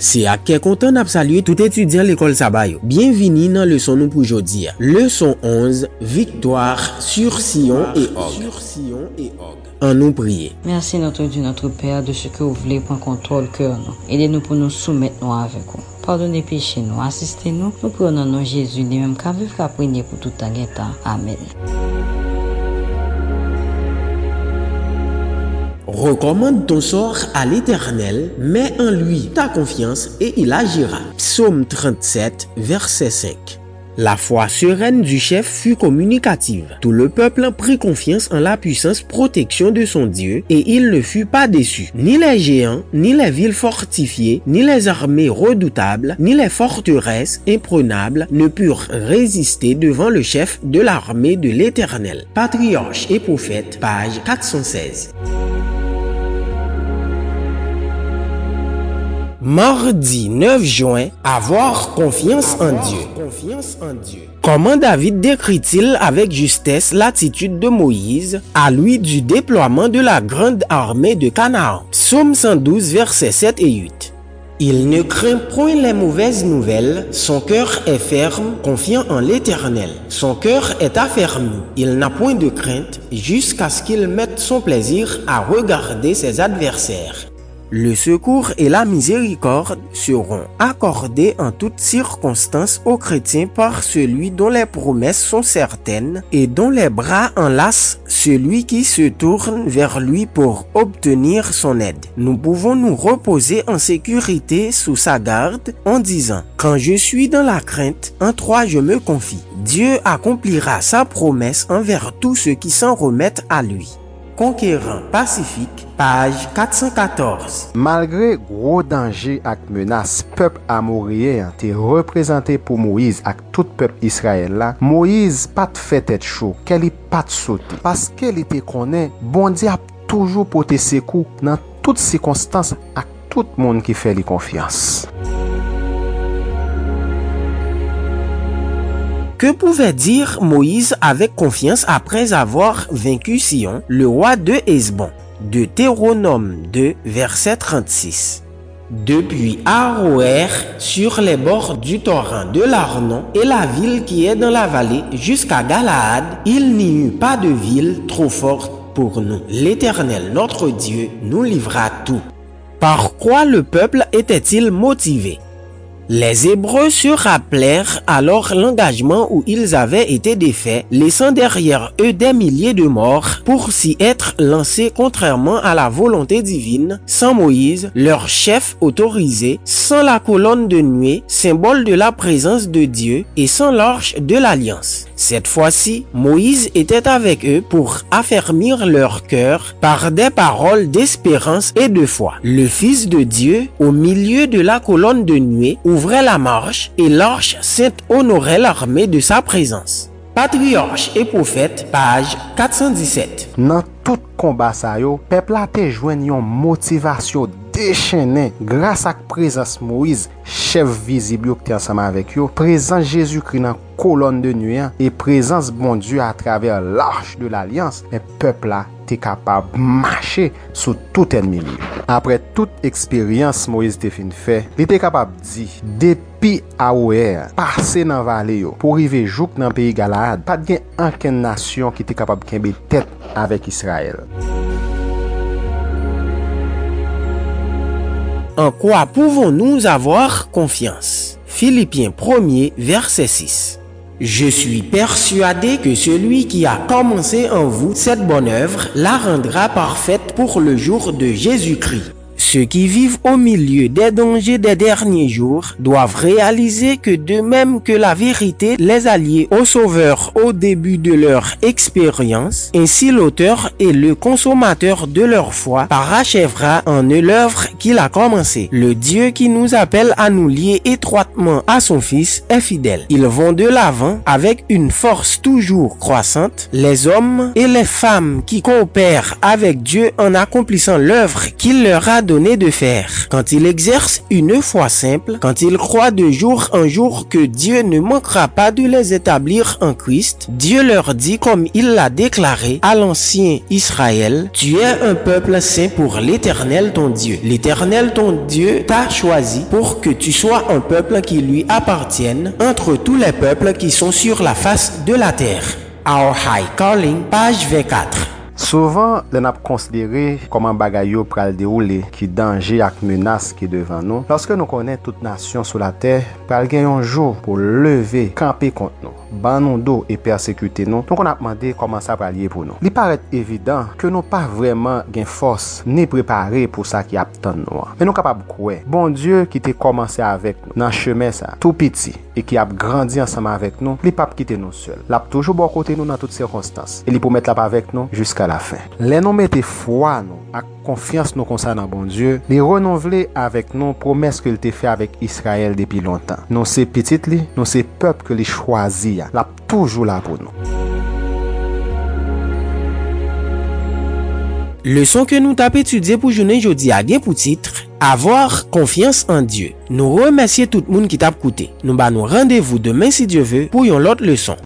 Se ak ke kontan ap salye tout etudyan l'ekol sabay. Bienvini nan leson nou pou jodi ya. Leson 11, Victoire sur Sion et Og. An nou priye. Mersi notre Dieu, notre Père, de ce que vous voulez prendre contrôle cœur nous. Aidez-nous pour nous soumettre nous avec vous. Pardonnez péché nous, assistez nous. Nous prenons nom Jésus, les mêmes qu'à vivre qu'à prier pour tout un guetin. Amen. Recommande ton sort à l'Éternel, mets en lui ta confiance et il agira. Psaume 37, verset 5. La foi sereine du chef fut communicative. Tout le peuple prit confiance en la puissance protection de son Dieu et il ne fut pas déçu. Ni les géants, ni les villes fortifiées, ni les armées redoutables, ni les forteresses imprenables ne purent résister devant le chef de l'armée de l'Éternel. Patriarche et prophète, page 416. Mardi 9 juin, avoir confiance en Dieu. Comment David décrit-il avec justesse l'attitude de Moïse à lui du déploiement de la grande armée de Canaan? Psaume 112, versets 7 et 8. Il ne craint point les mauvaises nouvelles, son cœur est ferme, confiant en l'Éternel. Son cœur est affermi, il n'a point de crainte jusqu'à ce qu'il mette son plaisir à regarder ses adversaires. Le secours et la miséricorde seront accordés en toutes circonstances aux chrétiens par celui dont les promesses sont certaines et dont les bras enlacent celui qui se tourne vers lui pour obtenir son aide. Nous pouvons nous reposer en sécurité sous sa garde en disant, quand je suis dans la crainte, en toi je me confie. Dieu accomplira sa promesse envers tous ceux qui s'en remettent à lui. Conquérant Pacifique, page 414. Malgre gro danje ak menas, pep amoryen te reprezentè pou Moïse ak tout pep Israel la, Moïse pat fèt et chou, ke li pat sote. Paske li te konen, bondi ap toujou pote sekou nan tout sikonstans ak tout moun ki fè li konfians. Que pouvait dire Moïse avec confiance après avoir vaincu Sion, le roi de Hesbon? Deutéronome 2, verset 36. Depuis Aroer, sur les bords du torrent de l'Arnon et la ville qui est dans la vallée jusqu'à Galaad, il n'y eut pas de ville trop forte pour nous. L'Éternel, notre Dieu, nous livra tout. Par quoi le peuple était-il motivé? Les Hébreux se rappelèrent alors l'engagement où ils avaient été défaits, laissant derrière eux des milliers de morts pour s'y être lancés contrairement à la volonté divine, sans Moïse, leur chef autorisé, sans la colonne de nuée, symbole de la présence de Dieu, et sans l'arche de l'alliance. Cette fois-ci, Moïse était avec eux pour affermir leur cœur par des paroles d'espérance et de foi. Le Fils de Dieu, au milieu de la colonne de nuée, ouvrait la marche et l'arche sainte honorait l'armée de sa présence. Patriarche et prophète, page 417. Nan tout komba sa yo, pepla te jwen yon motivasyon dechenen grase ak prezans Moïse, chev vizib yo ki te ansama avek yo, prezans Jezu kri nan kolon de nuyen, e prezans bon Diyo a traver l'arche de l'alians, men pepla te kapab mache sou tout enmi li. Apre tout eksperyans Moïse te fin fe, li te kapab di, depi a ouer, pase nan vale yo, pou rive jouk nan peyi Galad, pat gen anken nasyon ki te kapab kenbe tet avek Israel. En quoi pouvons-nous avoir confiance? Philippiens 1er, verset 6. Je suis persuadé que celui qui a commencé en vous cette bonne œuvre la rendra parfaite pour le jour de Jésus-Christ. Ceux qui vivent au milieu des dangers des derniers jours doivent réaliser que de même que la vérité les alliés au Sauveur au début de leur expérience, ainsi l'auteur et le consommateur de leur foi parachèvera en eux l'œuvre qu'il a commencé. Le Dieu qui nous appelle à nous lier étroitement à son Fils est fidèle. Ils vont de l'avant avec une force toujours croissante. Les hommes et les femmes qui coopèrent avec Dieu en accomplissant l'œuvre qu'il leur a de faire. Quand il exerce une foi simple, quand il croit de jour en jour que Dieu ne manquera pas de les établir en Christ, Dieu leur dit comme il l'a déclaré à l'ancien Israël, tu es un peuple saint pour l'éternel ton Dieu. L'éternel l'Éternel ton Dieu t'a choisi pour que tu sois un peuple qui lui appartienne entre tous les peuples qui sont sur la face de la terre. Our High Calling, page 24. Souvan, lè nap konsidere koman bagay yo pral deroule ki danje ak menas ki devan nou. Lorske nou konen tout nasyon sou la ter, pral gen yon jou pou leve, kampe kont nou, ban nou do e persekute nou, ton kon ap mande koman sa pral ye pou nou. Li paret evidant ke nou pa vreman gen fos ni prepare pou sa ki ap tan nou an. Men nou kapab kwe, bon Diyo ki te komanse avek nou nan cheme sa, tou piti, e ki ap grandi ansama avek nou, li pap kite nou sel. Lap toujou bon kote nou nan tout sirkonstans, e li pou met lap avek nou jiska la. la fin. Le nou mette fwa nou ak konfians nou konsa nan bon Diyo, non non, li renonvle avèk nou promes ke li te fè avèk Israel depi lontan. Nou se pitit li, nou se pep ke li chwazi ya, la toujou la pou nou. Leson ke nou tap etudye pou jounen jodi a gen pou titre Avoir konfians an Diyo Nou remersye tout moun ki tap koute Nou ba nou randevou demen si Diyo ve pou yon lot leson